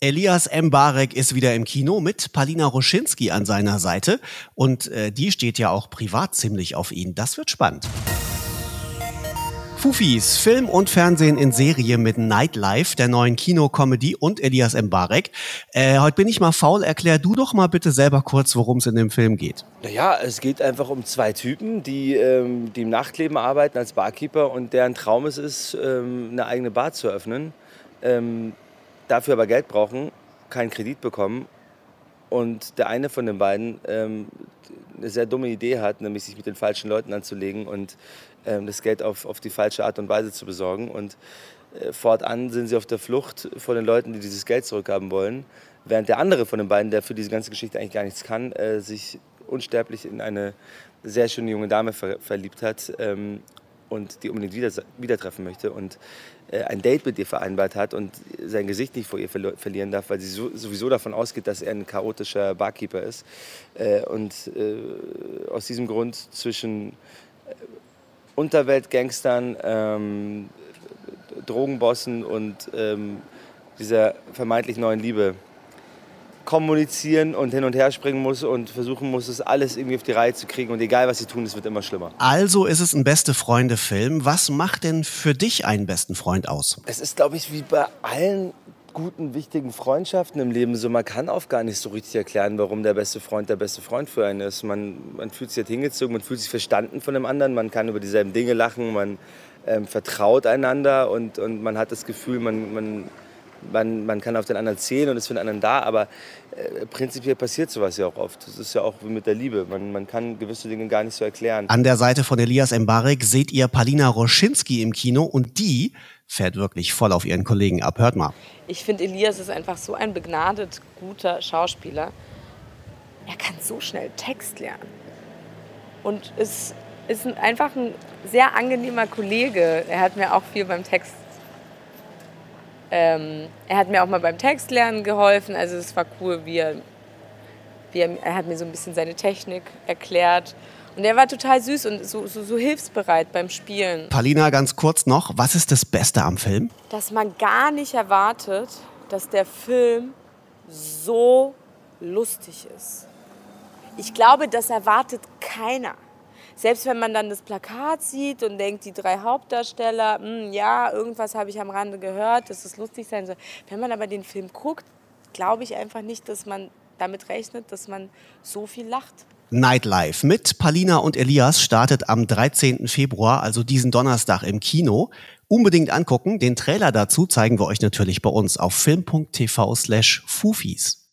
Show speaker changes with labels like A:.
A: Elias Mbarek ist wieder im Kino mit Palina Roschinski an seiner Seite und äh, die steht ja auch privat ziemlich auf ihn. Das wird spannend. Fufis, Film und Fernsehen in Serie mit Nightlife, der neuen Kino-Comedy und Elias Mbarek. Äh, heute bin ich mal faul, erklär du doch mal bitte selber kurz, worum es in dem Film geht.
B: Naja, es geht einfach um zwei Typen, die, ähm, die im Nachtleben arbeiten als Barkeeper und deren Traum es ist, ähm, eine eigene Bar zu öffnen. Ähm, dafür aber Geld brauchen, keinen Kredit bekommen und der eine von den beiden ähm, eine sehr dumme Idee hat, nämlich sich mit den falschen Leuten anzulegen und ähm, das Geld auf, auf die falsche Art und Weise zu besorgen. Und äh, fortan sind sie auf der Flucht vor den Leuten, die dieses Geld zurückhaben wollen, während der andere von den beiden, der für diese ganze Geschichte eigentlich gar nichts kann, äh, sich unsterblich in eine sehr schöne junge Dame ver verliebt hat ähm, und die unbedingt wieder, wieder treffen möchte und äh, ein Date mit ihr vereinbart hat und sein Gesicht nicht vor ihr ver verlieren darf, weil sie so, sowieso davon ausgeht, dass er ein chaotischer Barkeeper ist. Äh, und äh, aus diesem Grund zwischen äh, Unterweltgangstern, ähm, Drogenbossen und ähm, dieser vermeintlich neuen Liebe kommunizieren und hin und her springen muss und versuchen muss, es alles irgendwie auf die Reihe zu kriegen. Und egal, was sie tun, es wird immer schlimmer.
A: Also ist es ein beste Freunde-Film. Was macht denn für dich einen besten Freund aus?
B: Es ist, glaube ich, wie bei allen guten, wichtigen Freundschaften im Leben so. Man kann oft gar nicht so richtig erklären, warum der beste Freund der beste Freund für einen ist. Man, man fühlt sich halt hingezogen, man fühlt sich verstanden von dem anderen, man kann über dieselben Dinge lachen, man ähm, vertraut einander und, und man hat das Gefühl, man, man man, man kann auf den anderen zählen und ist für den anderen da, aber äh, prinzipiell passiert sowas ja auch oft. Das ist ja auch wie mit der Liebe. Man, man kann gewisse Dinge gar nicht so erklären.
A: An der Seite von Elias Mbarek seht ihr Palina Roschinski im Kino und die fährt wirklich voll auf ihren Kollegen ab. Hört mal.
C: Ich finde, Elias ist einfach so ein begnadet guter Schauspieler. Er kann so schnell Text lernen. Und ist, ist einfach ein sehr angenehmer Kollege. Er hat mir auch viel beim Text ähm, er hat mir auch mal beim Textlernen geholfen. Also es war cool, wie er, wie er, er hat mir so ein bisschen seine Technik erklärt. Und er war total süß und so, so, so hilfsbereit beim Spielen.
A: Palina, ganz kurz noch, was ist das Beste am Film?
C: Dass man gar nicht erwartet, dass der Film so lustig ist. Ich glaube, das erwartet keiner selbst wenn man dann das Plakat sieht und denkt, die drei Hauptdarsteller, mh, hm, ja, irgendwas habe ich am Rande gehört, dass es lustig sein soll. Wenn man aber den Film guckt, glaube ich einfach nicht, dass man damit rechnet, dass man so viel lacht.
A: Nightlife mit Palina und Elias startet am 13. Februar, also diesen Donnerstag im Kino. Unbedingt angucken. Den Trailer dazu zeigen wir euch natürlich bei uns auf film.tv slash Fufis.